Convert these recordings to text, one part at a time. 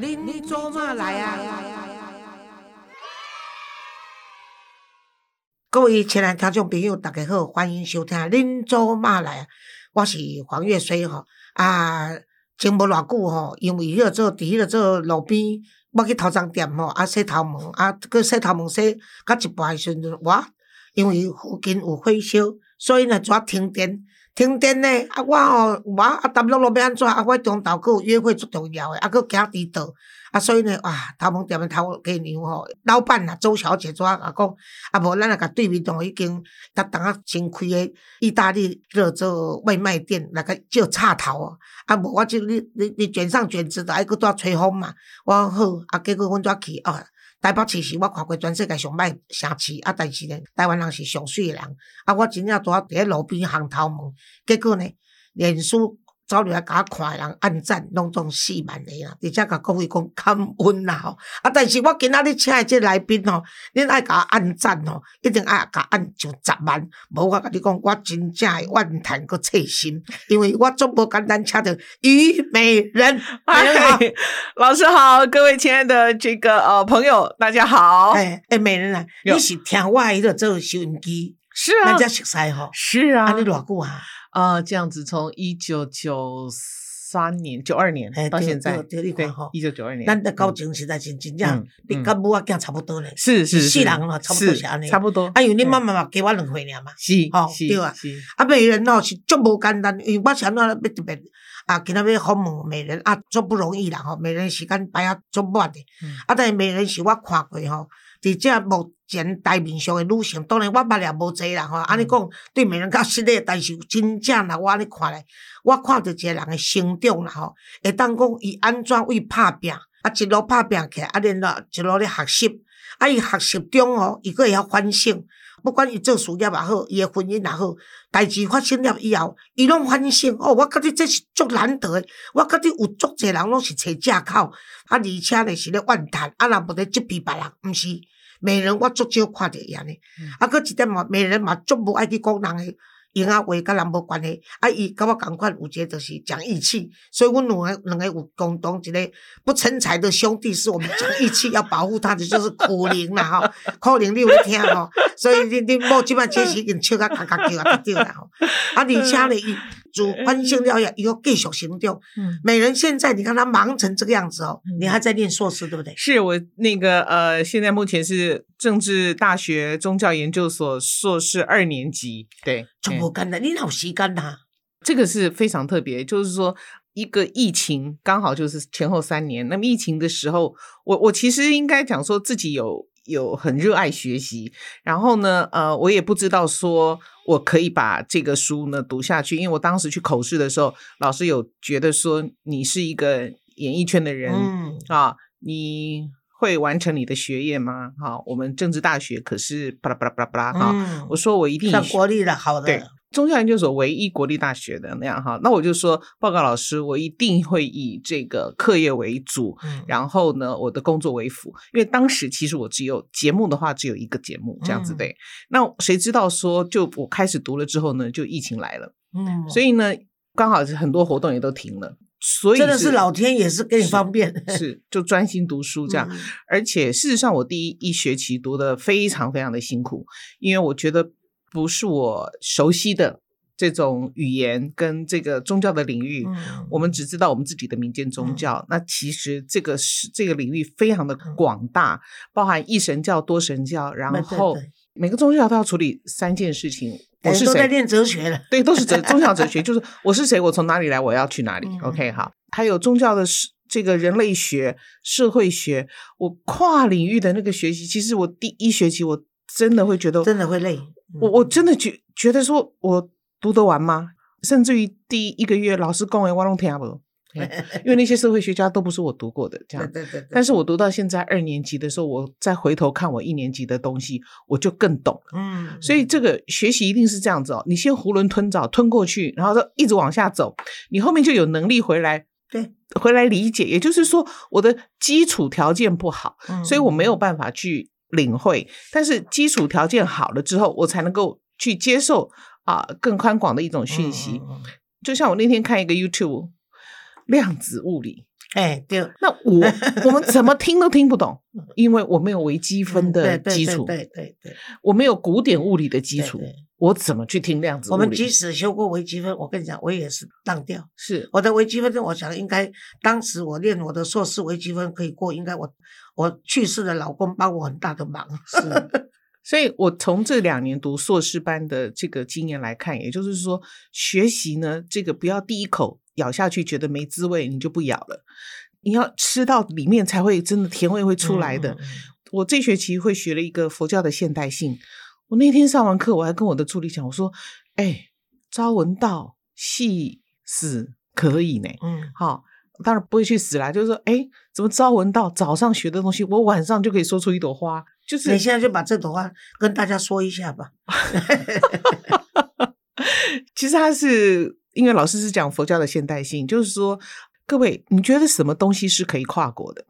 恁做嘛来啊？各位亲爱听众朋友，大家好，欢迎收听《恁做嘛来》。我是黄月水吼啊，前无偌久吼，因为迄个做伫迄个做路边，我去头商店吼啊洗头毛啊，佮洗头毛洗到一半诶时阵，我因为附近有火烧，所以呢怎停电。停电呢，啊，我吼，我啊，搭落落要安怎？啊，我中昼佫有约会足重要诶，啊，佫行迟到，啊，所以呢，哇，头毛店诶头家娘吼，老板啊，周小姐怎啊讲？啊，无咱来甲对面栋已经搭当啊新开诶意大利热做外卖店，来个叫插头哦。啊，无我就你你你卷上卷子的，还佫拄啊吹风嘛。我讲好，啊，结果阮怎去啊？台北市是我看过全世界上歹城市，啊，但是呢，台湾人是上水诶人，啊，我真正拄啊伫咧路边巷头问，结果呢，脸书。走入来甲我看人按赞，拢总四万个啦，而且甲各位讲感恩啦吼。啊，但是我今仔日请诶即来宾吼，恁爱甲我按赞吼，一定爱甲按上十万。无我甲你讲，我真正诶万谈个切心，因为我总无简单请着虞美人。哎，老师好，各位亲爱的这个呃朋友，大家好。哎哎，美人啊，你是听我迄个做收音机，是啊，咱才熟悉吼。是啊，你偌久啊？啊，这样子从一九九三年、九二年到现在，对，一九九二年，咱的高情实在是真正，你甲母仔囝差不多嘞，是是是，四人嘛，差不多是安尼，差不多。啊，因为恁妈妈嘛，给我两岁尔嘛，是，吼，对啊。啊，美人哦是足无简单，因为我想到要特别啊，今仔要访问美人啊，足不容易啦吼，美人时间排啊足满的，啊，但是美人是我看过吼。伫遮目前台面上诶女性，当然我捌也无济啦吼。安尼讲对美人较实咧，但是真正若，我安尼看咧，我看着一个人诶成长啦吼，会当讲伊安怎为拍拼，啊一路拍拼起来，啊然后一路咧学习，啊伊学习中吼，伊佫会晓反省。不管伊做事业也好，伊诶婚姻也好，代志发生了以后，伊拢反省。哦，我觉得这是足难得诶，我觉得有足侪人拢是找借口，啊，而且呢是咧怨叹，啊，若无咧责备别人，毋是。美人我足少看着伊安尼，啊，搁一点嘛，美人嘛足无爱去讲人诶。闲啊话甲人无关系，啊伊甲我共款有一个就是讲义气，所以阮两个两个有共同一个不成才的兄弟，是我们讲义气要保护他的就是苦灵啦吼，苦灵你有听吼，所以你你某即摆即是用笑甲咔咔叫啊对啦吼，啊而且呢伊主反省了以后继续行动，美人现在你看他忙成这个样子哦，你还在念硕士对不对？是我那个呃，现在目前是政治大学宗教研究所硕士二年级，对。怎么干的，你哪有时间呐？这个是非常特别，就是说一个疫情刚好就是前后三年。那么疫情的时候，我我其实应该讲说自己有有很热爱学习，然后呢，呃，我也不知道说我可以把这个书呢读下去，因为我当时去口试的时候，老师有觉得说你是一个演艺圈的人嗯啊，你会完成你的学业吗？哈，我们政治大学可是巴拉巴拉巴拉巴拉哈，我说我一定上国立的好的。对。宗教研究所唯一国立大学的那样哈，那我就说报告老师，我一定会以这个课业为主，然后呢，我的工作为辅。因为当时其实我只有节目的话，只有一个节目这样子的。那谁知道说，就我开始读了之后呢，就疫情来了，嗯，所以呢，刚好是很多活动也都停了，所以真的是老天也是给你方便，是就专心读书这样。而且事实上，我第一一学期读的非常非常的辛苦，因为我觉得。不是我熟悉的这种语言跟这个宗教的领域，我们只知道我们自己的民间宗教。那其实这个是这个领域非常的广大，包含一神教、多神教，然后每个宗教都要处理三件事情。我是谁？都在练哲学了。对，都是哲 宗教哲学，就是我是谁，我从哪里来，我要去哪里。OK，好。还有宗教的这个人类学、社会学，我跨领域的那个学习，其实我第一学期我真的会觉得真的会累。我我真的觉觉得说，我读得完吗？甚至于第一个月老师讲的我拢听不懂，因为那些社会学家都不是我读过的，这样。对对对。但是我读到现在二年级的时候，我再回头看我一年级的东西，我就更懂了。嗯。所以这个学习一定是这样子哦，你先囫囵吞枣吞过去，然后就一直往下走，你后面就有能力回来，对，回来理解。也就是说，我的基础条件不好，所以我没有办法去。领会，但是基础条件好了之后，我才能够去接受啊更宽广的一种讯息。就像我那天看一个 YouTube 量子物理，哎，对，那我我们怎么听都听不懂，因为我没有微积分的基础，对对对，我没有古典物理的基础，我怎么去听量子？我们即使修过微积分，我跟你讲，我也是当掉。是我的微积分，我想应该当时我练我的硕士微积分可以过，应该我我去世的老公帮我很大的忙。是。所以，我从这两年读硕士班的这个经验来看，也就是说，学习呢，这个不要第一口咬下去觉得没滋味，你就不咬了。你要吃到里面才会真的甜味会出来的。我这学期会学了一个佛教的现代性。我那天上完课，我还跟我的助理讲，我说：“哎，朝闻道，夕死可以呢。”嗯，好，当然不会去死啦。就是说，哎，怎么朝闻道？早上学的东西，我晚上就可以说出一朵花。就是你现在就把这朵花跟大家说一下吧。其实他是因为老师是讲佛教的现代性，就是说各位，你觉得什么东西是可以跨国的？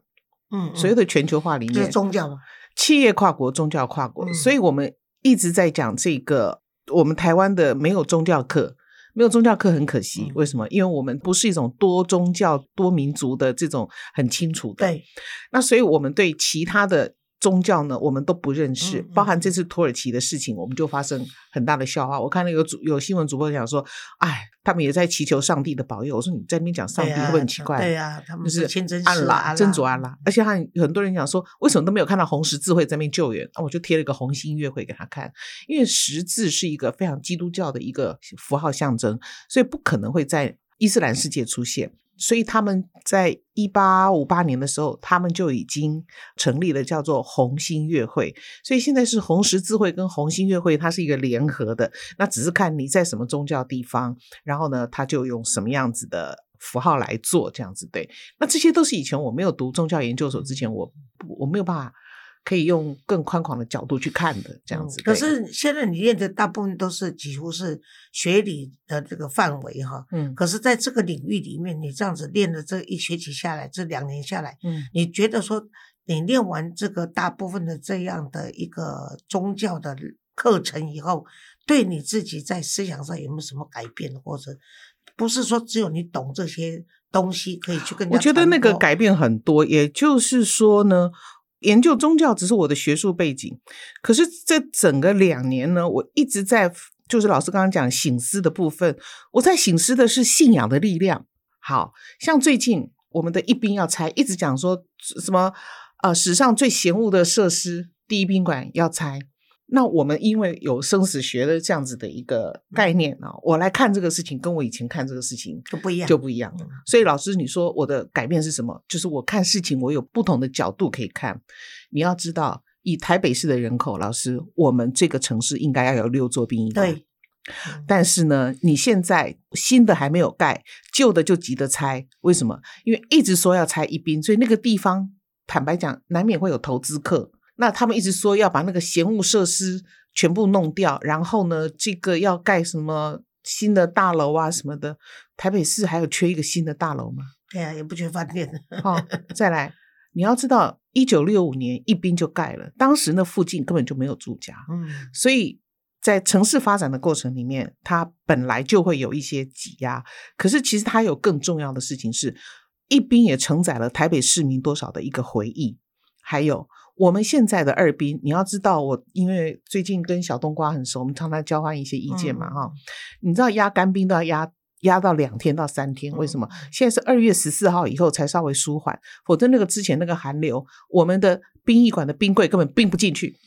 嗯，所有的全球化里面，宗教嘛，企业跨国，宗教跨国。所以我们一直在讲这个，我们台湾的没有宗教课，没有宗教课很可惜。为什么？因为我们不是一种多宗教、多民族的这种很清楚的。对，那所以我们对其他的。宗教呢，我们都不认识，包含这次土耳其的事情，我们就发生很大的笑话。我看那个主有新闻主播讲说，哎，他们也在祈求上帝的保佑。我说你在那边讲上帝会不会很奇怪？对呀，他们是真安拉，真主安拉。而且还很多人讲说，为什么都没有看到红十字会在那边救援？我就贴了一个红星月会给他看，因为十字是一个非常基督教的一个符号象征，所以不可能会在伊斯兰世界出现。所以他们在一八五八年的时候，他们就已经成立了叫做红心乐会。所以现在是红十字会跟红心乐会，它是一个联合的。那只是看你在什么宗教地方，然后呢，他就用什么样子的符号来做这样子。对，那这些都是以前我没有读宗教研究所之前，我我没有办法。可以用更宽广的角度去看的这样子。可是现在你练的大部分都是几乎是学理的这个范围哈。嗯。可是在这个领域里面，你这样子练的这一学期下来，这两年下来，嗯，你觉得说你练完这个大部分的这样的一个宗教的课程以后，对你自己在思想上有没有什么改变，或者不是说只有你懂这些东西可以去跟？我觉得那个改变很多，也就是说呢。研究宗教只是我的学术背景，可是这整个两年呢，我一直在就是老师刚刚讲醒思的部分，我在醒思的是信仰的力量。好像最近我们的一兵要拆，一直讲说什么呃史上最嫌恶的设施第一宾馆要拆。那我们因为有生死学的这样子的一个概念啊，我来看这个事情，跟我以前看这个事情就不一样，就不一样。所以老师，你说我的改变是什么？就是我看事情，我有不同的角度可以看。你要知道，以台北市的人口，老师，我们这个城市应该要有六座殡仪馆。对。但是呢，你现在新的还没有盖，旧的就急着拆，为什么？因为一直说要拆一兵，所以那个地方坦白讲，难免会有投资客。那他们一直说要把那个闲物设施全部弄掉，然后呢，这个要盖什么新的大楼啊什么的。台北市还有缺一个新的大楼吗？对啊，也不缺饭店。好，再来，你要知道，一九六五年一兵就盖了，当时那附近根本就没有住家。嗯，所以在城市发展的过程里面，它本来就会有一些挤压。可是其实它有更重要的事情是，一兵也承载了台北市民多少的一个回忆，还有。我们现在的二兵，你要知道，我因为最近跟小冬瓜很熟，我们常常交换一些意见嘛，哈。你知道压干冰都要压压到两天到三天，为什么？现在是二月十四号以后才稍微舒缓，否则那个之前那个寒流，我们的殡仪馆的冰柜根本冰不进去。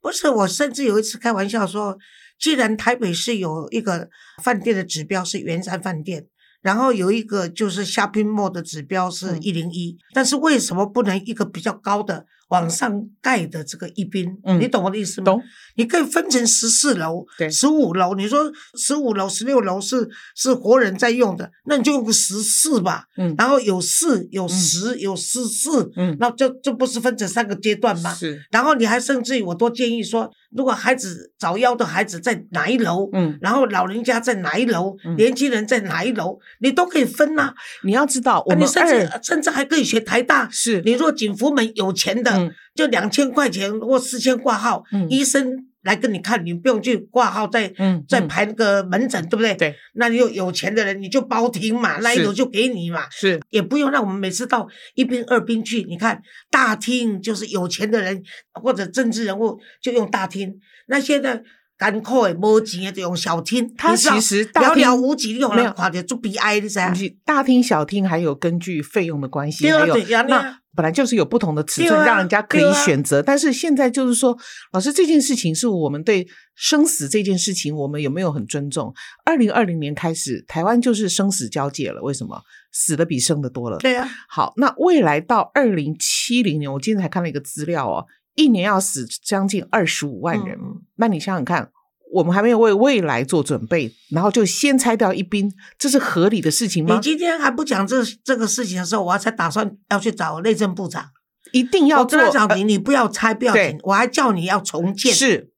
不是，我甚至有一次开玩笑说，既然台北市有一个饭店的指标是圆山饭店。然后有一个就是 shopping mall 的指标是一零一，但是为什么不能一个比较高的往上盖的这个一宾？你懂我的意思吗？懂。你可以分成十四楼、对，十五楼。你说十五楼、十六楼是是活人在用的，那你就用个十四吧。嗯。然后有四、有十、有十四，嗯，那这这不是分成三个阶段吗？是。然后你还甚至于我都建议说，如果孩子早夭的孩子在哪一楼，嗯，然后老人家在哪一楼，年轻人在哪一楼。你都可以分呐，你要知道，我们甚至甚至还可以学台大。是，你若景福门有钱的，就两千块钱或四千挂号，医生来跟你看，你不用去挂号再嗯，嗯。再排那个门诊，对不对？对，那你有有钱的人你就包厅嘛，那一楼就给你嘛。是。也不用让我们每次到一兵二兵去，你看大厅就是有钱的人或者政治人物就用大厅，那现在艰苦的无钱的就用小厅。他你知道其实大寥寥无几，你用没有人看着就悲哀，你知道不？是大厅小厅还有根据费用的关系，还有那那本来就是有不同的尺寸，让人家可以选择。但是现在就是说，老师这件事情是我们对生死这件事情，我们有没有很尊重？二零二零年开始，台湾就是生死交界了。为什么？死的比生的多了。对啊，好，那未来到二零七零年，我今天才看了一个资料哦，一年要死将近二十五万人。嗯那你想想看，我们还没有为未来做准备，然后就先拆掉一兵，这是合理的事情吗你？今天还不讲这这个事情的时候，我才打算要去找内政部长。一定要我做呃跟他讲，你你不要拆，不要对紧，我还叫你要重建。是，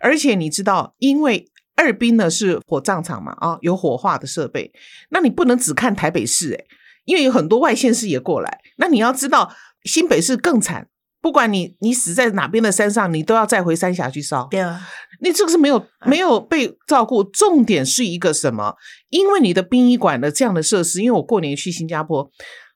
而且你知道，因为二兵呢是火葬场嘛，啊，有火化的设备，那你不能只看台北市诶，因为有很多外县市也过来，那你要知道新北市更惨。不管你你死在哪边的山上，你都要再回三峡去烧。对啊，你这个是没有哎没有被照顾。重点是一个什么？因为你的殡仪馆的这样的设施，因为我过年去新加坡，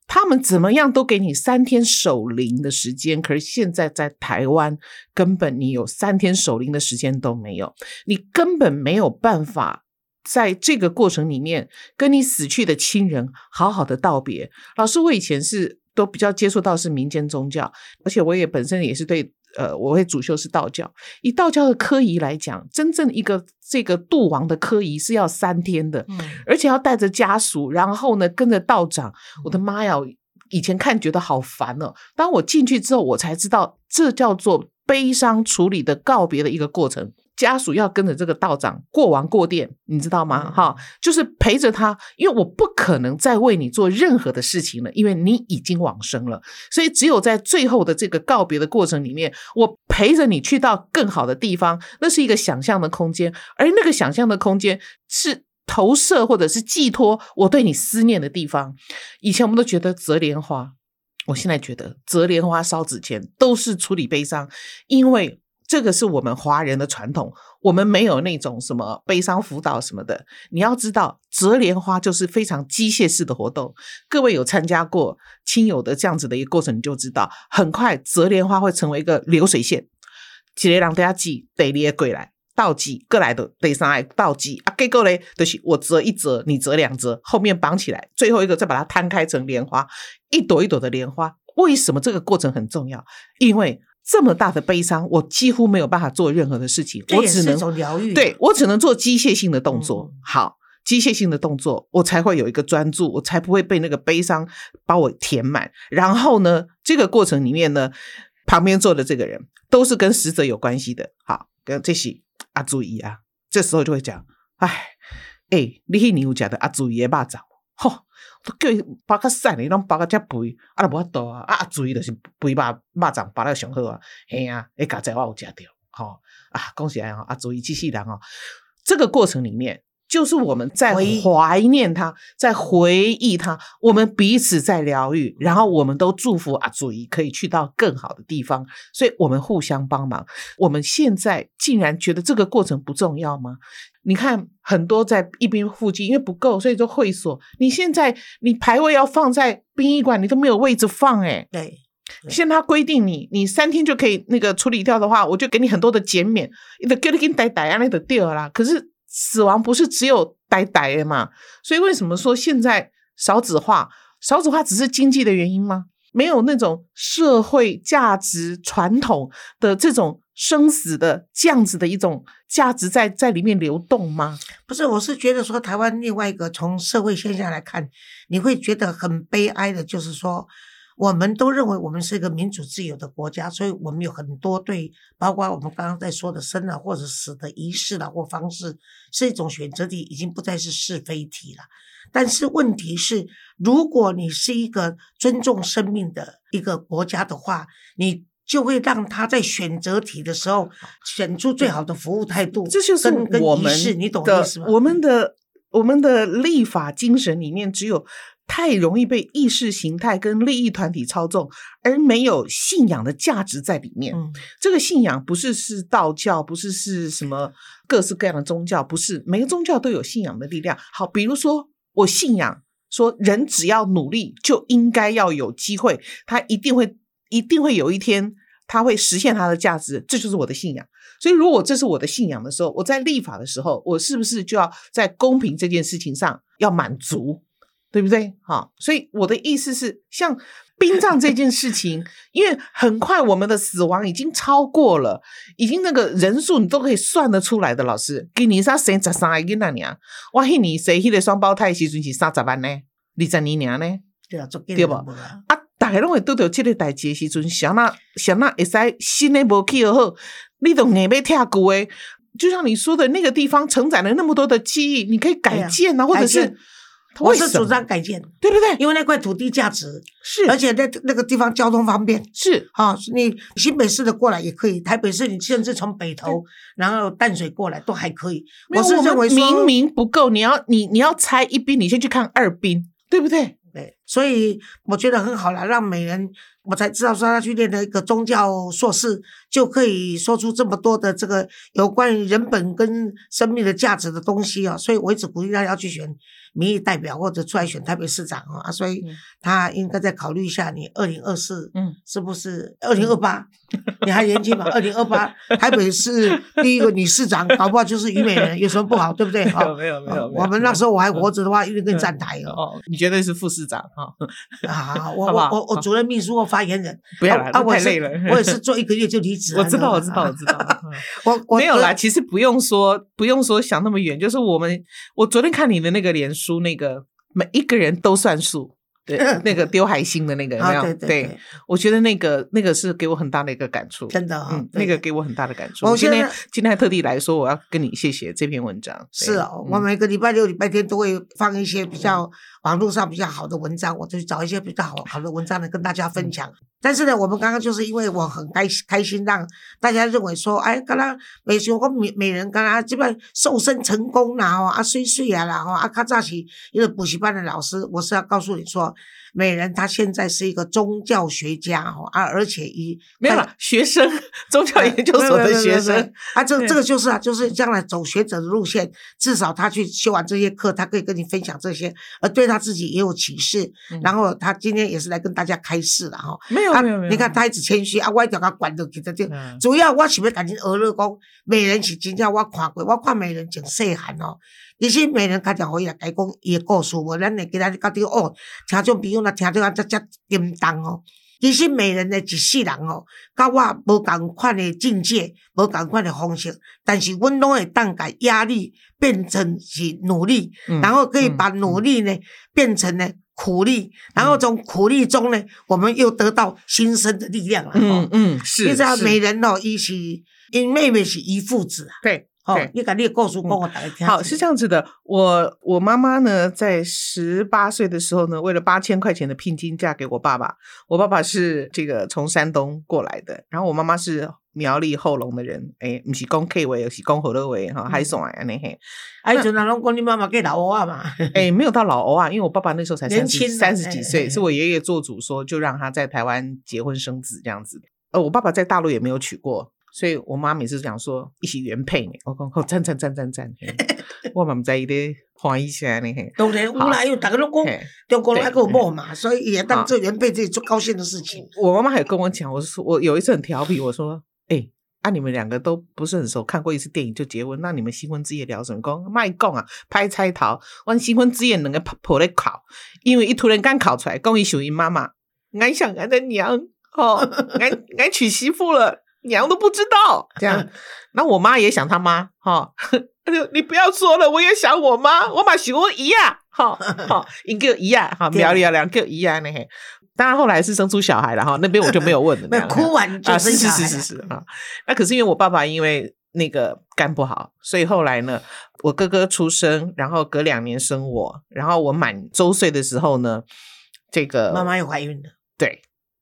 他们怎么样都给你三天守灵的时间，可是现在在台湾，根本你有三天守灵的时间都没有，你根本没有办法。在这个过程里面，跟你死去的亲人好好的道别。老师，我以前是都比较接触到是民间宗教，而且我也本身也是对呃，我会主修是道教。以道教的科仪来讲，真正一个这个度亡的科仪是要三天的，嗯，而且要带着家属，然后呢跟着道长。我的妈呀！以前看觉得好烦哦，当我进去之后，我才知道这叫做悲伤处理的告别的一个过程。家属要跟着这个道长过完过店，你知道吗？嗯哈、就是陪着他，因为我不可能再为你做任何的事情了，因为你已经往生了。所以只有在最后的这个告别的过程里面，我陪着你去到更好的地方，那是一个想象的空间，而那个想象的空间是投射或者是寄托我对你思念的地方。以前我们都觉得折莲花，我现在觉得折莲花烧纸钱都是处理悲伤，因为。这个是我们华人的传统，我们没有那种什么悲伤辅导什么的。你要知道，折莲花就是非常机械式的活动。各位有参加过亲友的这样子的一个过程，你就知道，很快折莲花会成为一个流水线。一个人等下记得你的过来，倒记过来的第三来倒记啊，结果嘞，就是我折一折，你折两折，后面绑起来，最后一个再把它摊开成莲花，一朵一朵的莲花。为什么这个过程很重要？因为这么大的悲伤，我几乎没有办法做任何的事情，我只能疗愈。对我只能做机械性的动作。嗯好，机械性的动作，我才会有一个专注，我才不会被那个悲伤把我填满。然后呢，这个过程里面呢，旁边坐的这个人都是跟死者有关系的。好，跟这些阿祖姨啊，这时候就会讲，哎，哎，你迄年有食的阿朱姨的肉粽，吼。都叫伊包较瘦呢，拢包较遮肥，啊，就无法度啊！啊，注意就是肥肉肉粽包了上好啊，嘿啊，迄家仔我有食着，吼、啊，恭喜来哦，啊，注意机器人哦，这个过程里面，就是我们在怀念他，在回忆他，我们彼此在疗愈，然后我们都祝福阿祖仪可以去到更好的地方，所以我们互相帮忙。我们现在竟然觉得这个过程不重要吗？你看，很多在一边附近，因为不够，所以就会所。你现在你牌位要放在殡仪馆，你都没有位置放、欸，对，现在他规定你，你三天就可以那个处理掉的话，我就给你很多的减免，你的给你给你呆呆啊，那就掉啦。可是死亡不是只有呆呆的嘛？所以为什么说现在少子化？少子化只是经济的原因吗？没有那种社会价值传统的这种生死的这样子的一种价值在在里面流动吗？不是，我是觉得说台湾另外一个从社会现象来看，你会觉得很悲哀的，就是说我们都认为我们是一个民主自由的国家，所以我们有很多对，包括我们刚刚在说的生了或者死的仪式了或方式，是一种选择题，已经不再是是非题了。但是问题是，如果你是一个尊重生命的一个国家的话，你就会让他在选择题的时候选出最好的服务态度，这就是我们的意思吗？我们的我们的立法精神里面只有太容易被意识形态跟利益团体操纵，而没有信仰的价值在里面。嗯这个信仰不是是道教，不是是什么各式各样的宗教，不是每个宗教都有信仰的力量。好，比如说我信仰说，人只要努力就应该要有机会，他一定会一定会有一天他会实现他的价值，这就是我的信仰。所以，如果这是我的信仰的时候，我在立法的时候，我是不是就要在公平这件事情上要满足，对不对？好，所以我的意思是，像殡葬这件事情，因为很快我们的死亡已经超过了，已经那个人数你都可以算得出来的。老师，今年啥生十三个囡仔呢？我迄年生迄个双胞胎的时阵是三十万呢，二十二年呢。对啊，做对不啊，大家拢会拄到即个代志的时阵，想那想那会使新的无去好，你都硬要拆旧的。就像你说的那个地方承载了那么多的记忆，你可以改建啊，或者是我是主张改建，对不对？因为那块土地价值，是而且那那个地方交通方便。是啊、你新北市的过来也可以，台北市你甚至从北投，然后淡水过来都还可以。我是认为明明不够，你要你你要拆一兵，你先去看二兵，对不对？对，所以我觉得很好了，让美人我才知道说他去念了一个宗教硕士，就可以说出这么多的这个有关于人本跟生命的价值的东西啊、所以我一直鼓励他要去选民意代表或者出来选台北市长啊，啊所以嗯他应该再考虑一下，你二零二四嗯是不是二零二八？你还年轻嘛？二零二八 台北市第一个女市长，搞不好就是虞美人，有什么不好？对不对？哦没有没有我们那时候我还活着的话，一定跟你站台哦。哦，你绝对是副市长啊，啊，我我我我主任秘书或发言人，不要了，啊，我太累了。我也是做一个月就离职。我知道，我知道，我知道。嗯我我没有啦，其实不用说，不用说想那么远，就是我们，我昨天看你的那个脸书，那个每一个人都算数，对，那个丢海星的那个有没有？啊，对我觉得那个那个是给我很大的一个感触，真的啊嗯，，那个给我很大的感触。我我今天今天还特地来说，我要跟你谢谢这篇文章。是哦，我嗯每个礼拜六、礼拜天都会放一些比较网络上比较好的文章，我就去找一些比较好好的文章来跟大家嗯分享。但是呢，我们刚刚就是因为我很开开心，让大家认为说，哎，刚刚美雄我美美人刚刚基本瘦身成功啦，哦啊碎碎啊啦，哦啊卡早起一个补习班的老师，我是要告诉你说，美人她现在是一个宗教学家哦啊，而且一没有啦，学生，宗教研究所的学生，啊，这对这个就是啊，就是将来走学者的路线，至少他去修完这些课，他可以跟你分享这些，而对他自己也有启示。嗯然后他今天也是来跟大家开示了哈。没有啊没有没有，你看他一直谦虚啊，我一定要他管到给他这。嗯主要我想要赶紧俄勒讲，美人是真正我看过，我看美人真细汉哦。其实美人较常可以来讲伊的故事，无咱会今仔日到底哦，听众朋友若听到啊，遮遮叮当哦。其实美人的一世人哦，甲我无共款的境界，无共款的方式，但是阮拢会当把压力变成是努力，嗯然后可以嗯把努力呢变成呢苦力，然后从苦力中呢，我们又得到新生的力量了。嗯哦，嗯是，你知道是美人哦，伊是因妹妹是一父子啊，对哦，你把你的故事讲我大家听。好，是这样子的。我我妈妈呢，在十八岁的时候呢，为了八千块钱的聘金嫁给我爸爸。我爸爸是这个从山东过来的，然后我妈妈是苗栗后龙的人，诶，不是讲 K 维，是讲河乐维哈，海送来那嘿，啊，迄阵人拢讲你妈妈给老欧啊嘛，诶，没有到老欧啊，因为我爸爸那时候才三十三十几哎岁，哎是我爷爷做主说，就让他在台湾结婚生子这样子。呃，我爸爸在大陆也没有娶过，所以我妈每次讲说一起原配呢，我讲好赞赞赞赞赞，嘿 我嘛唔知伊咧欢喜啥呢嘿。当然有啦，因为大家拢讲嘿中国人还对有某嘛，所以也当做原配自己做高兴的事情。我妈妈还跟我讲，我说我有一次很调皮，我说，哎、啊，你们两个都不是很熟，看过一次电影就结婚，那你们新婚之夜聊什么？讲卖讲啊，拍菜头，我新婚之夜两个婆咧考，因为一突然间考出来，讲伊属于妈妈，俺想俺的娘，哦，俺俺娶媳妇了。娘都不知道，这样，那我妈也想她妈，哈、她就你不要说了，我也想我妈，我妈喜欢一样，哈，哈，一个一样，哈，苗苗栗两个一样呢，嘿。当然后来是生出小孩了哈，那边我就没有问了。没有哭完就啊，是是生小孩了。是是是啊。那可是因为我爸爸因为那个肝不好，所以后来呢，我哥哥出生，然后隔两年生我，然后我满周岁的时候呢，这个妈妈又怀孕了，对，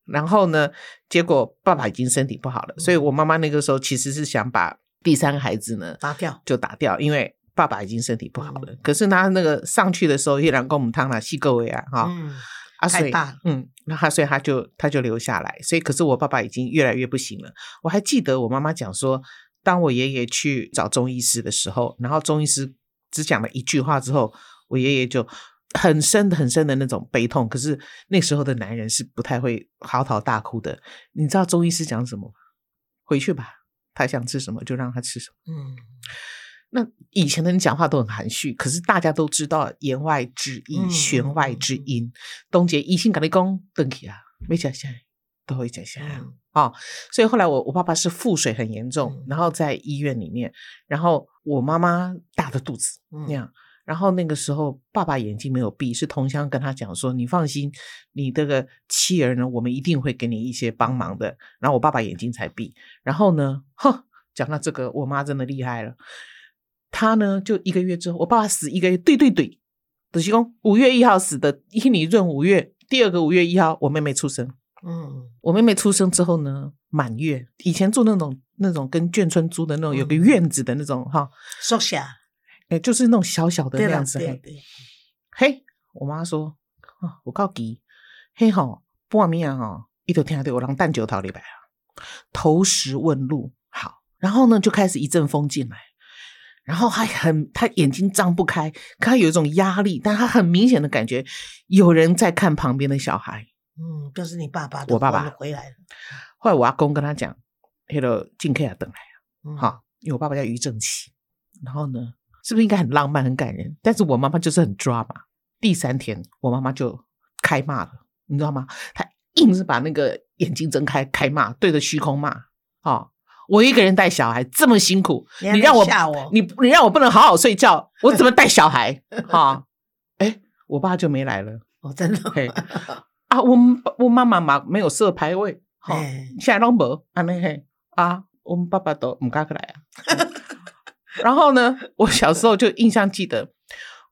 然后呢，结果爸爸已经身体不好了，所以我妈妈那个时候其实是想把第三个孩子呢打掉。就打掉，因为爸爸已经身体不好了，可是他那个上去的时候，依然跟我们汤了细各位啊，哈，嗯，啊，所以太大嗯，那他所以他就他就留下来，所以可是我爸爸已经越来越不行了。我还记得我妈妈讲说，当我爷爷去找中医师的时候，然后中医师只讲了一句话之后，我爷爷就很深的很深的那种悲痛。可是那时候的男人是不太会嚎啕大哭的。你知道中医师讲什么吗？回去吧，他想吃什么就让他吃什么。嗯，那以前的人讲话都很含蓄，可是大家都知道言外之意、嗯弦外之音。东杰一心跟你讲，登起啊，没讲下来，都会讲下来嗯哦。所以后来我我爸爸是腹水很严重嗯，然后在医院里面，然后我妈妈大着肚子嗯那样。然后那个时候，爸爸眼睛没有闭，是同乡跟他讲说：“你放心，你这个妻儿呢，我们一定会给你一些帮忙的。”然后我爸爸眼睛才闭。然后呢，哼，讲到这个，我妈真的厉害了。她呢，就一个月之后，我爸爸死一个月，对对对，就是讲五月一号死的，一你闰五月，第二个五月一号，我妹妹出生。嗯，我妹妹出生之后呢，满月，以前住那种那种跟眷村租的那种有个嗯院子的那种哈，缩下，哎、就是那种小小的那样，子。嘿对对，嘿，我妈说，啊，我告急，嘿吼，半暝啊吼，伊就听到有人蛋酒头里来啊，投石问路，好，然后呢就开始一阵风进来，然后还很，他眼睛张不开，可他有一种压力，但他很明显的感觉有人在看旁边的小孩。嗯，就是你爸爸，我爸爸回来了，后来我阿公跟他讲，那个进客啊等来，嗯，好，因为我爸爸叫于正奇，然后呢，是不是应该很浪漫、很感人？但是我妈妈就是很抓嘛。第三天，我妈妈就开骂了，你知道吗？她硬是把那个眼睛睁开，开骂，对着虚空骂。哦，我一个人带小孩这么辛苦，你让我吓我你你让我不能好好睡觉，我怎么带小孩？哈、哎，我爸就没来了。哦，真的，嘿啊，我们我妈妈嘛没有设牌位，哈、哎现在拢无安尼嘿啊，我们爸爸都唔敢过来啊。然后呢，我小时候就印象记得，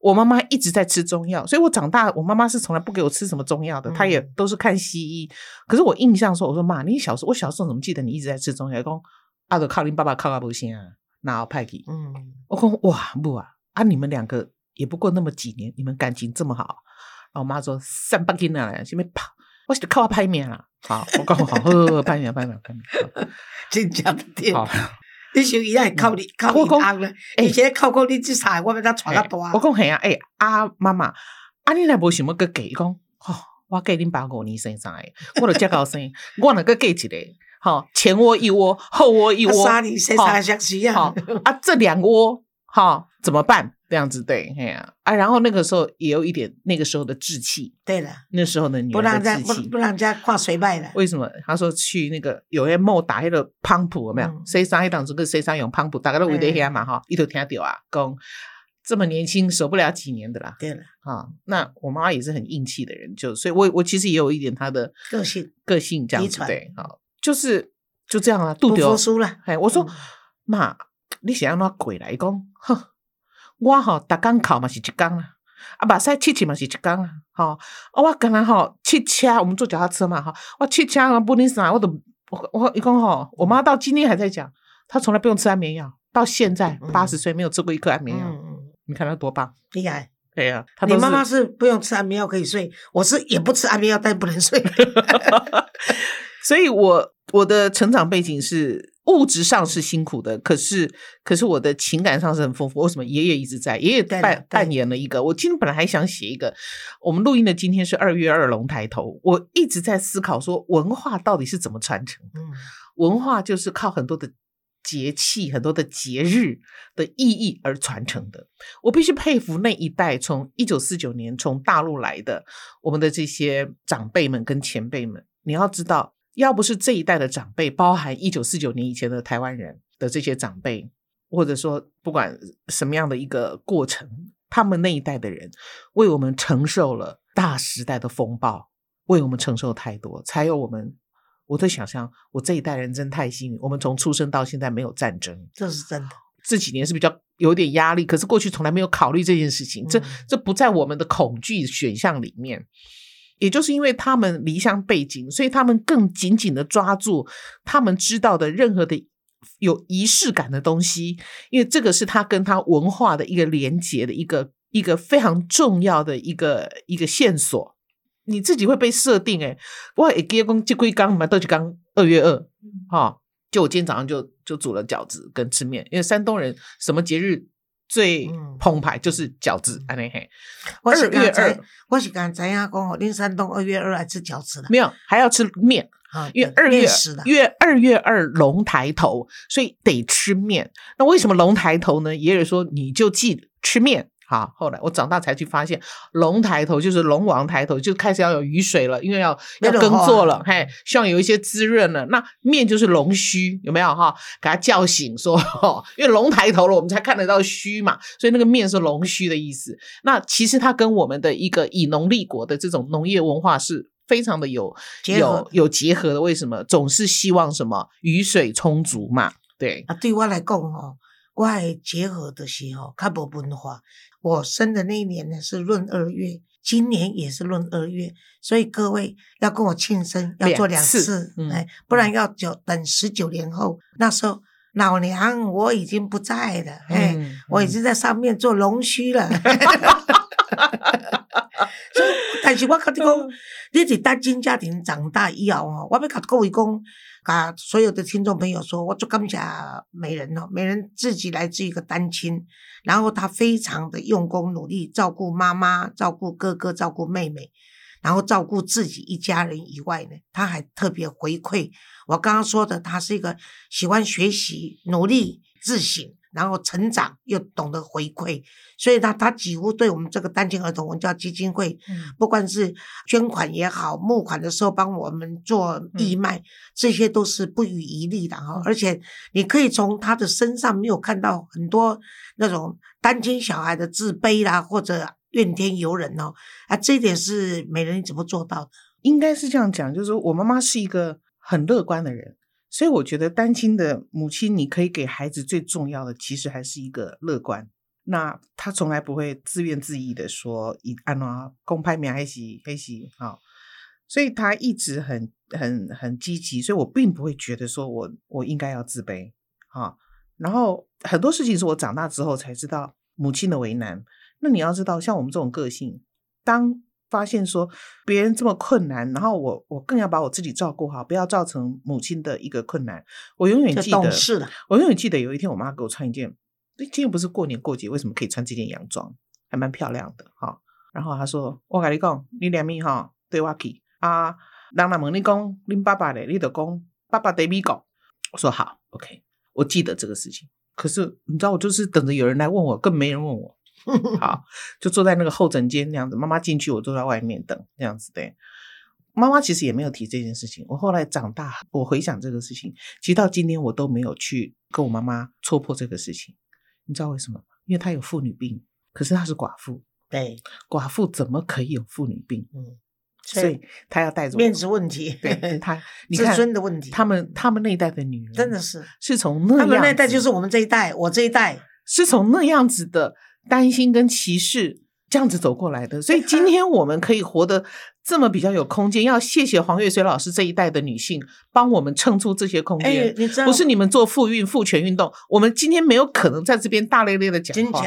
我妈妈一直在吃中药，所以我长大，我妈妈是从来不给我吃什么中药的，她也嗯都是看西医。可是我印象说，我说妈，你小时候我小时候怎么记得你一直在吃中药？讲啊，就靠你爸爸靠阿不行啊，哪有派给？嗯，我讲哇不啊啊！你们两个也不过那么几年，你们感情这么好。然后我妈说三八斤啊，前面啪，我是靠我拍面啦。好，我刚好，好好好拍面拍面拍面。真正对。好，你想伊会靠你靠我讲你翁咧，欸而且靠过你即菜，我要怎传较大。我讲系啊，诶、啊妈妈，啊你若无想要个嫁，伊讲，吼、我嫁恁爸五年生三个，我著遮高生，我若个嫁一个，吼、前窝一窝，后窝一啊窝，三年生三个小时好啊，啊，这两窝吼、怎么办？这样子对，嘿呀啊，然后那个时候也有一点那个时候的志气，对了，那时候的女不让人家不不。让人家看水脉了。为什么？他说去那个有些某打那个胖普有没有？嗯谁上一档这个谁上用胖普，大家都围在遐嘛哈，一头听到啊，讲这么年轻守不了几年的啦对了，啊。那我妈妈也是很硬气的人，就所以我我其实也有一点她的个性个性这样子对，好，就是就这样啊，肚不丢服输了。哎，我说嗯妈，你想要那鬼来？伊讲，哼，我吼逐工哭嘛是一工啦，啊，目屎七七嘛是一工啦，吼，啊，我刚刚吼汽车，我们坐脚踏车嘛，哈，我汽车啊，不能啥，我都我我伊讲吼，我妈到今天还在讲，她从来不用吃安眠药，到现在嗯八十岁没有吃过一颗安眠药，嗯嗯，你看她多棒，厉害。对呀、你妈妈是不用吃安眠药可以睡，我是也不吃安眠药，但不能睡。所以我我的成长背景是物质上是辛苦的，可是可是我的情感上是很丰富。为什么爷爷一直在？爷爷扮扮演了一个。我今天本来还想写一个，我们录音的今天是二月二龙抬头，我一直在思考说文化到底是怎么传承的。嗯文化就是靠很多的节气、很多的节日的意义而传承的。我必须佩服那一代从一九四九年从大陆来的我们的这些长辈们跟前辈们。你要知道，要不是这一代的长辈，包含一九四九年以前的台湾人的这些长辈，或者说不管什么样的一个过程，他们那一代的人为我们承受了大时代的风暴，为我们承受太多，才有我们。我在想象，我这一代人真太幸运，我们从出生到现在没有战争，这是真的。这几年是比较有点压力，可是过去从来没有考虑这件事情，这嗯这不在我们的恐惧选项里面。也就是因为他们离乡背景，所以他们更紧紧的抓住他们知道的任何的有仪式感的东西，因为这个是他跟他文化的一个连接的一个一个非常重要的一个一个线索。你自己会被设定哎，我也给公鸡龟缸嘛，豆鸡缸二月二，哈，就我今天早上就就煮了饺子跟吃面，因为山东人什么节日最澎湃就是饺子，安尼嘿。二月二，我是刚才呀讲哦，恁山东二月二来吃饺子了，没有，还要吃面。因为二月月二月二龙抬头，所以得吃面。那为什么龙抬头呢？爷爷说你就记吃面。好，后来我长大才去发现，龙抬头就是龙王抬头，就开始要有雨水了，因为要要耕作了，嘿，希望有一些滋润了。那面就是龙须，有没有哈？给他叫醒，说，因为龙抬头了，我们才看得到须嘛，所以那个面是龙须的意思。那其实它跟我们的一个以农立国的这种农业文化是。非常的有有有结合的，为什么总是希望什么雨水充足嘛？对啊，对我来讲哦，我结合的时候较无文化。我生的那一年呢是闰二月，今年也是闰二月，所以各位要跟我庆生要做两次，哎，不然要九等十九年后，那时候老娘我已经不在了，哎，我已经在上面做龙须了。所以，但是我跟你讲，你是单亲家庭长大以后哦，我要甲各位讲，啊所有的听众朋友说，我就刚讲美人哦，美人自己来自一个单亲，然后她非常的用功努力，照顾妈妈，照顾哥哥，照顾妹妹，然后照顾自己一家人以外呢，她还特别回馈我刚刚说的，她是一个喜欢学习、努力、自省。然后成长又懂得回馈，所以他他几乎对我们这个单亲儿童文教基金会，不管是捐款也好，募款的时候帮我们做义卖，这些都是不遗余力的哈。而且你可以从他的身上没有看到很多那种单亲小孩的自卑啦，或者怨天尤人哦。啊，这一点是美人你怎么做到的？应该是这样讲，就是我妈妈是一个很乐观的人。所以我觉得单亲的母亲，你可以给孩子最重要的，其实还是一个乐观。那他从来不会自怨自艾的说，以安啊公拍面还是还是好，所以他一直很很很积极。所以我并不会觉得说我我应该要自卑啊。然后很多事情是我长大之后才知道母亲的为难。那你要知道，像我们这种个性，当。发现说别人这么困难，然后我我更要把我自己照顾好，不要造成母亲的一个困难。我永远记得，我永远记得有一天我妈给我穿一件，今天不是过年过节，为什么可以穿这件洋装？还蛮漂亮的哈。然后她说：“我跟你讲，你两米哈对我去啊，人来问你讲，你爸爸嘞，你就讲爸爸对米狗。”我说好，OK，我记得这个事情。可是你知道，我就是等着有人来问我，更没人问我。好，就坐在那个候诊间那样子，妈妈进去，我坐在外面等这样子。对，妈妈其实也没有提这件事情。我后来长大，我回想这个事情，其实到今天我都没有去跟我妈妈戳破这个事情。你知道为什么吗？因为她有妇女病，可是她是寡妇。对，寡妇怎么可以有妇女病？嗯，所以她要带着面子问题。对，她 自尊的问题。他们他们那一代的女人真的是是从那他们那一代就是我们这一代，我这一代是从那样子的。担心跟歧视这样子走过来的，所以 今天我们可以活得这么比较有空间，要谢谢黄月水老师这一代的女性帮我们撑出这些空间。不是你们做妇运、妇权运动，我们今天没有可能在这边大咧咧的讲话。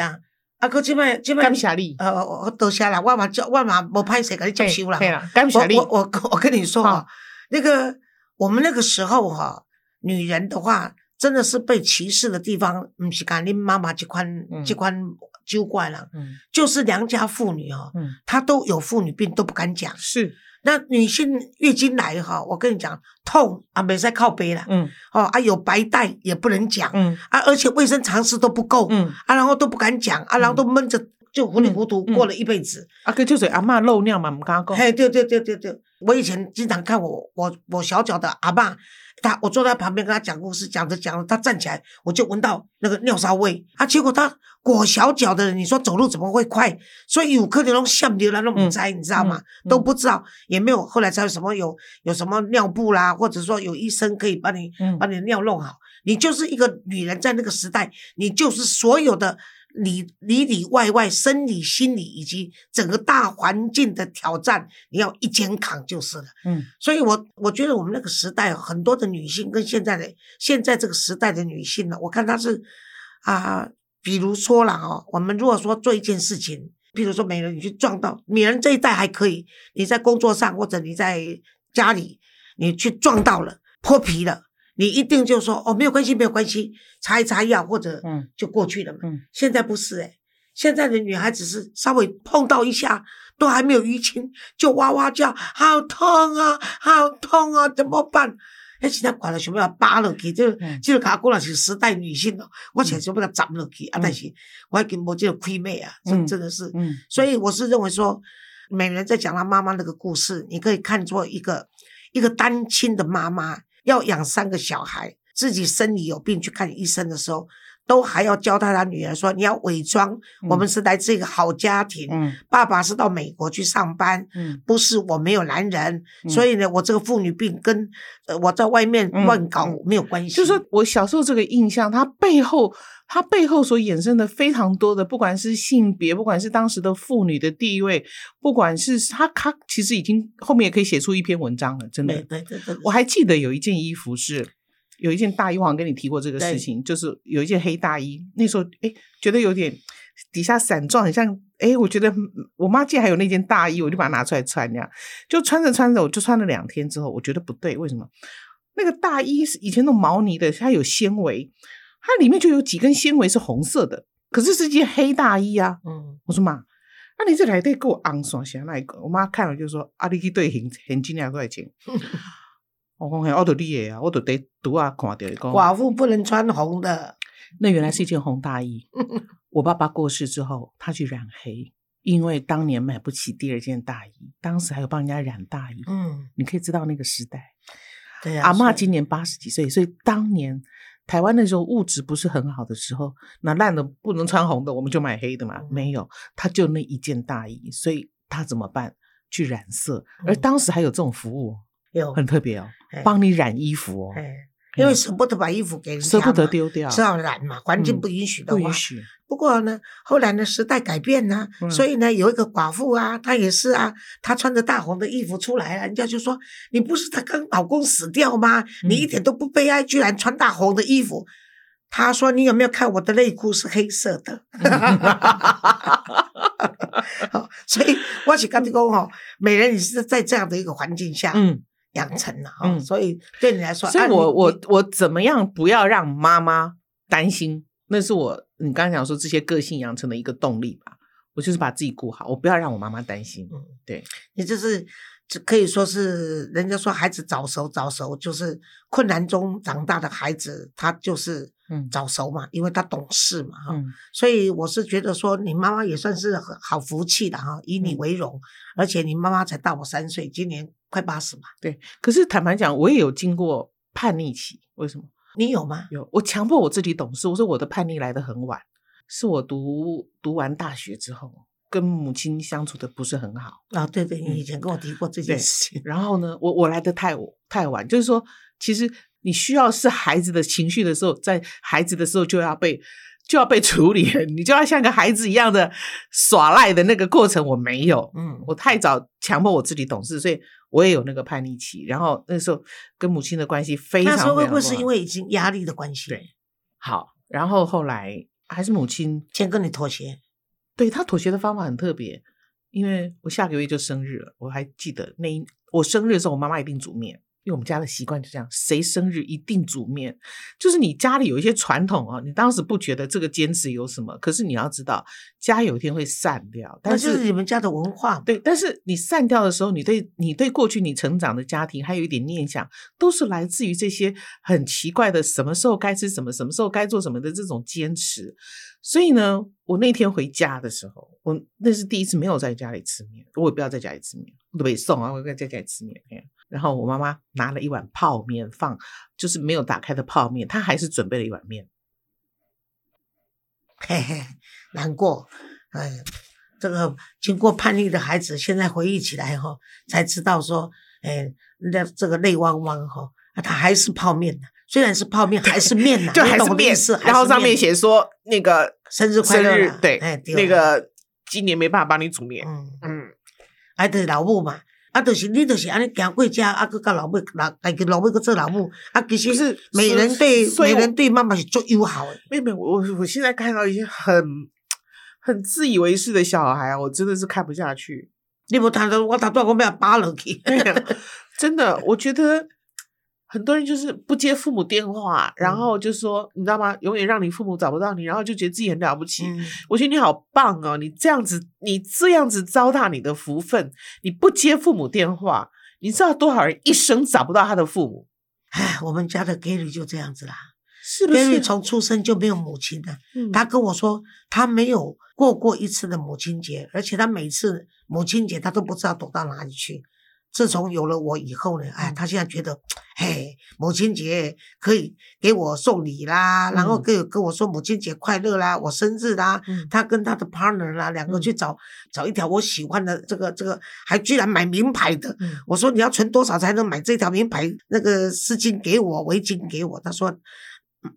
啊，哥，这摆这摆，感谢你。呃，我多谢了，我嘛叫，我嘛无派谁给你接收了。对了，感谢你。我我我跟你说哈，那个我们那个时候哈，女人的话真的是被歧视的地方，唔是讲你妈妈这款这款。就怪了，嗯，就是良家妇女哦，嗯，她都有妇女病都不敢讲，是。那女性月经来哈，我跟你讲，痛啊，没在靠背了，嗯，哦啊，有白带也不能讲，嗯。啊，而且卫生常识都不够，嗯。啊，然后都不敢讲啊，然后都闷着，就糊里糊涂过了一辈子。啊，哥就是阿妈漏尿嘛，唔敢讲。嘿，对对对对对，我以前经常看我我我小脚的阿妈。他，我坐在旁边跟他讲故事，讲着讲着，他站起来，我就闻到那个尿骚味啊！结果他裹小脚的人，你说走路怎么会快？所以有可能弄像流了那种灾，你知道吗？都不知道，也没有后来才有什么有有什么尿布啦，或者说有医生可以帮你把你的尿弄好。你就是一个女人，在那个时代，你就是所有的里里里外外、生理、心理以及整个大环境的挑战，你要一肩扛就是了。嗯所以我我觉得我们那个时代很多的女性跟现在的现在这个时代的女性呢，我看她是啊、比如说了哦，我们如果说做一件事情，比如说美人你去撞到美人这一代还可以，你在工作上或者你在家里你去撞到了破皮了，你一定就说哦没有关系没有关系，擦一擦药或者嗯。就过去了嘛。嗯。现在不是诶、现在的女孩子是稍微碰到一下，都还没有淤青，就哇哇叫，好痛啊，好痛啊，怎么办？哎，现在管了想要扒落去，就嗯。就甲我讲是时代女性咯，我想想要它斩落去啊，嗯。但是我已经无这个亏妹啊，真嗯。真的是，嗯。所以我是认为说，美人在讲她妈妈那个故事，你可以看作一个一个单亲的妈妈要养三个小孩，自己身体有病去看医生的时候，都还要交代他女儿说，你要伪装我们是来自一个好家庭，嗯。爸爸是到美国去上班，嗯不是我没有男人，嗯。所以呢，我这个妇女病跟呃我在外面嗯乱搞嗯。没有关系。就是说我小时候这个印象，它背后它背后所衍生的非常多的，不管是性别，不管是当时的妇女的地位，不管是它，它其实已经后面也可以写出一篇文章了，真的对。对对对，我还记得有一件衣服是有一件大衣，我好像跟你提过这个事情，就是有一件黑大衣，那时候哎觉得有点底下散状，很像哎，我觉得嗯我妈竟然还有那件大衣，我就把它拿出来穿，这样就穿着穿着，我就穿了两天之后，我觉得不对，为什么？那个大衣是以前那种毛呢的，它有纤维，它里面就有几根纤维是红色的，可是是件黑大衣啊。嗯，我说妈，那、你这来得给我昂爽些那一个？我妈看了就说：“啊，你去对现现金两块钱。”我讲嘿，我都你的啊，我都得拄啊看到讲，寡妇不能穿红的，那原来是一件红大衣。我爸爸过世之后，他去染黑，因为当年买不起第二件大衣，当时还有帮人家染大衣。嗯，你可以知道那个时代。对呀、阿嬷所以今年八十几岁，所以当年台湾那时候物质不是很好的时候，那烂的不能穿红的，我们就买黑的嘛。嗯。没有，他就那一件大衣，所以他怎么办？去染色，而嗯。当时还有这种服务哦，有。很特别哦哎，帮你染衣服哦，哎，因为舍不得把衣服给人家舍不得嘛，丢掉，是要染嘛，环境嗯不允许的话。不允许。不过呢，后来呢，时代改变呢，嗯所以呢，有一个寡妇啊，她也是啊，她穿着大红的衣服出来了，人家就说：“你不是她跟老公死掉吗？你一嗯点都不悲哀，居然穿大红的衣服。”她说：“你有没有看我的内裤是黑色的？” 好所以我是跟你讲哦，美人你是在这样的一个环境下嗯，养成了哈，嗯所以对你来说，所以啊我我我怎么样不要让妈妈担心？那是我你刚才讲说这些个性养成的一个动力吧。我就是把自己顾好，我不要让我妈妈担心。嗯对，你这是这可以说是人家说孩子早熟早熟，就是困难中长大的孩子，他就是嗯早熟嘛，因为他懂事嘛哈。嗯所以我是觉得说，你妈妈也算是很好福气的哈，以你嗯为荣，而且你妈妈才大我三岁，今年快八十嘛，对。可是坦白讲，我也有经过叛逆期。为什么？你有吗？有我强迫我自己懂事。我说我的叛逆来得很晚，是我读读完大学之后，跟母亲相处的不是很好。啊，对对，嗯你以前跟我提过这件事情，然后呢，我我来的太太晚，就是说，其实你需要是孩子的情绪的时候，在孩子的时候就要被就要被处理了，你就要像个孩子一样的耍赖的那个过程，我没有，嗯，我太早强迫我自己懂事，所以我也有那个叛逆期。然后那时候跟母亲的关系非常那时候会不会是因为已经压力的关系？对，好？然后后来还是母亲先跟你妥协，对他妥协的方法很特别，因为我下个月就生日了，我还记得那一我生日的时候，我妈妈一定煮面，因为我们家的习惯就这样，谁生日一定煮面。就是你家里有一些传统啊，你当时不觉得这个坚持有什么，可是你要知道，家有一天会散掉，那但就是你们家的文化。对，但是你散掉的时候，你对你对过去你成长的家庭还有一点念想，都是来自于这些很奇怪的什么时候该吃什么，什么时候该做什么的这种坚持。所以呢，我那天回家的时候，我那是第一次没有在家里吃面，我也不要在家里吃面，我都被送啊，我在家里吃面。哎然后我妈妈拿了一碗泡面放，就是没有打开的泡面，他还是准备了一碗面。嘿嘿，难过，哎，这个经过叛逆的孩子，现在回忆起来哈、才知道说，哎，那这个泪汪汪哈、啊，他还是泡面的，虽然是泡面还是面呐，就还是面懂我的意思，然后上面写说那个生日快乐对哎，那个今年没办法帮你煮面，嗯，嗯，啊，就是老母嘛。啊，就是你就是安尼行过家，啊，佮到老母，老家己老母佮做老母，啊，其实美人对美人对妈妈是足友好的。没有没有，我我现在看到一些很很自以为是的小孩，我真的是看不下去。你无谈到我打断我要扒落去。真的，我觉得很多人就是不接父母电话，然嗯后就说你知道吗？永远让你父母找不到你，然后就觉得自己很了不起。嗯我觉得你好棒哦！你这样子，你这样子糟蹋你的福分，你不接父母电话，你知道多少人一生找不到他的父母，哎，我们家的 Gary 就这样子啦。是不 Gary 是？从出生就没有母亲的，嗯他跟我说他没有过过一次的母亲节，而且他每次母亲节他都不知道躲到哪里去。自从有了我以后呢，哎，嗯。他现在觉得，嘿，母亲节可以给我送礼啦，然后嗯。跟跟我说母亲节快乐啦，我生日啦，嗯。他跟他的 partner 啦，两个嗯。去找找一条我喜欢的这个这个，还居然买名牌的，嗯。我说你要存多少才能买这条名牌那个丝巾给我，围巾给我？他说，嗯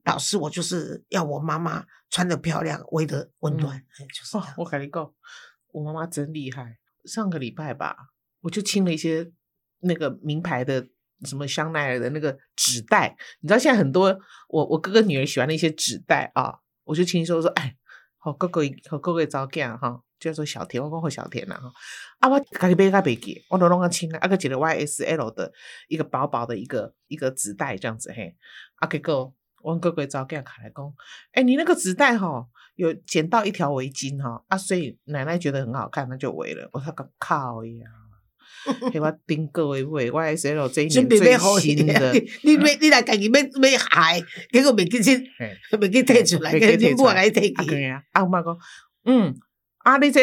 老师，我就是要我妈妈穿的漂亮，围的温暖，哎就是这哦，我跟你讲，我妈妈真厉害。上个礼拜吧，我就清了一些那个名牌的什么香奈儿的那个纸袋，你知道现在很多我我哥哥女儿喜欢那些纸袋啊，我就亲说说，哎，好哥哥好哥哥早干哈，叫做小田，我讲好小田啦哈，啊我家己买个袂记，我都弄个清啊，啊个一个 YSL 的一个薄薄的一个一个纸袋这样子嘿，啊结果我哥哥早干卡来讲，哎你那个纸袋哈。有捡到一条围巾哈啊，所以奶奶觉得很好看，那就围了。我说个靠呀，给我订各位位 YSL 这一准年最新的，你你 你来家己要要鞋，结果未记先嘿未记摕出来，嘿跟你母嘿摕出来来摕去。啊对啊，啊我妈讲，嗯，啊你这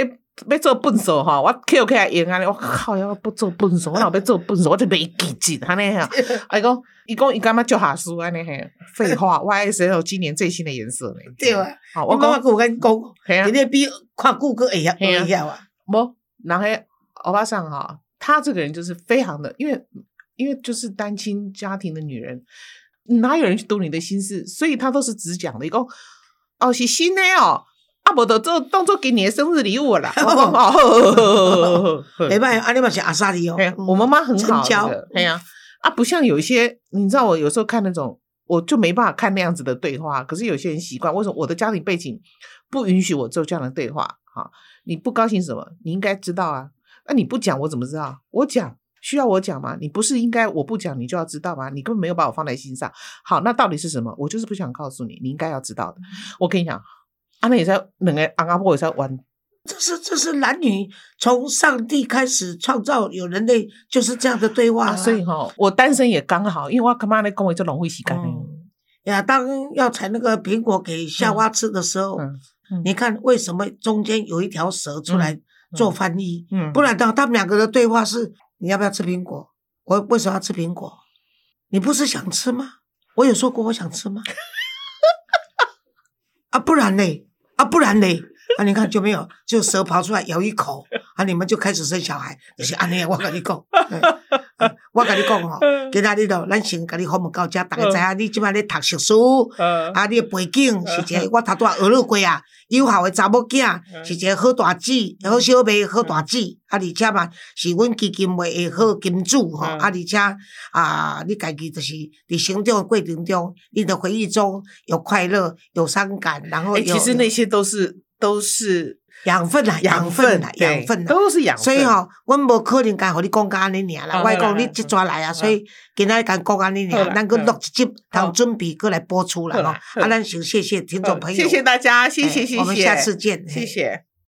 要做笨手哈，我捡起来用安尼，我靠，要不做笨手，我若要做笨手，我就袂记钱安尼哈。啊伊讲，伊讲伊干嘛叫下输安尼嘿？废话，YSL 今年最新的颜色呢？对啊，好，我我讲，妈妈跟我跟讲，嘿啊今，天比看顾客会晓会晓啊。无，然后欧巴桑哈，她这个人就是非常的，因为因为就是单亲家庭的女人，哪有人去读你的心思？所以她都是只讲的，一个哦是新的哦，啊不的做当做给你的生日礼物啦。我讲哦好好好好好好好没办法，安尼嘛是阿萨里哦我妈妈很好哎呀啊，不像有一些，你知道我有时候看那种。我就没办法看那样子的对话，可是有些人习惯。为什么我的家庭背景不允许我做这样的对话？哈，你不高兴什么？你应该知道啊。那你不讲，我怎么知道？我讲需要我讲吗？你不是应该我不讲你就要知道吗？你根本没有把我放在心上。好，那到底是什么？我就是不想告诉你，你应该要知道的。我跟你讲，阿妹也在两个阿阿婆也在玩，这是这是男女从上帝开始创造有人类就是这样的对话、啊，所以哈，我单身也刚好，因为我干嘛呢？跟我就浪费时间呢。嗯，亚当要采那个苹果给夏娃吃的时候，嗯嗯你看为什么中间有一条蛇出来做翻译？嗯，不然的话，他们两个的对话是：你要不要吃苹果？我为什么要吃苹果？你不是想吃吗？我有说过我想吃吗？啊，不然嘞？啊，不然嘞？啊，你看就没有，就蛇跑出来咬一口，啊，你们就开始生小孩，就是安尼。我跟你讲，我跟你讲吼，今仔日咯，咱先甲你访问到遮，大家知影你即摆咧读硕士，呃啊，你的背景是一个我头拄仔学了过啊，友好的查某囝，是一个好大姐、好小妹、好大姐，啊，而且嘛是阮基金会的好金主吼，嗯。啊，而且啊，你家己就是伫成长的过程中，你的回忆中有快乐、有伤感，然后其实那些都是都是养分啦，养分啦，养分啦。都是养分。所以吼、阮无可能甲互你讲甲安尼尔啦，好我讲你好好即抓来啊，所以今仔甲讲安尼尔，咱搁录一集，好当准备过来播出啦吼。啊，咱先谢谢听众朋友，谢谢大家，谢谢哎谢谢，我们下次见，谢谢。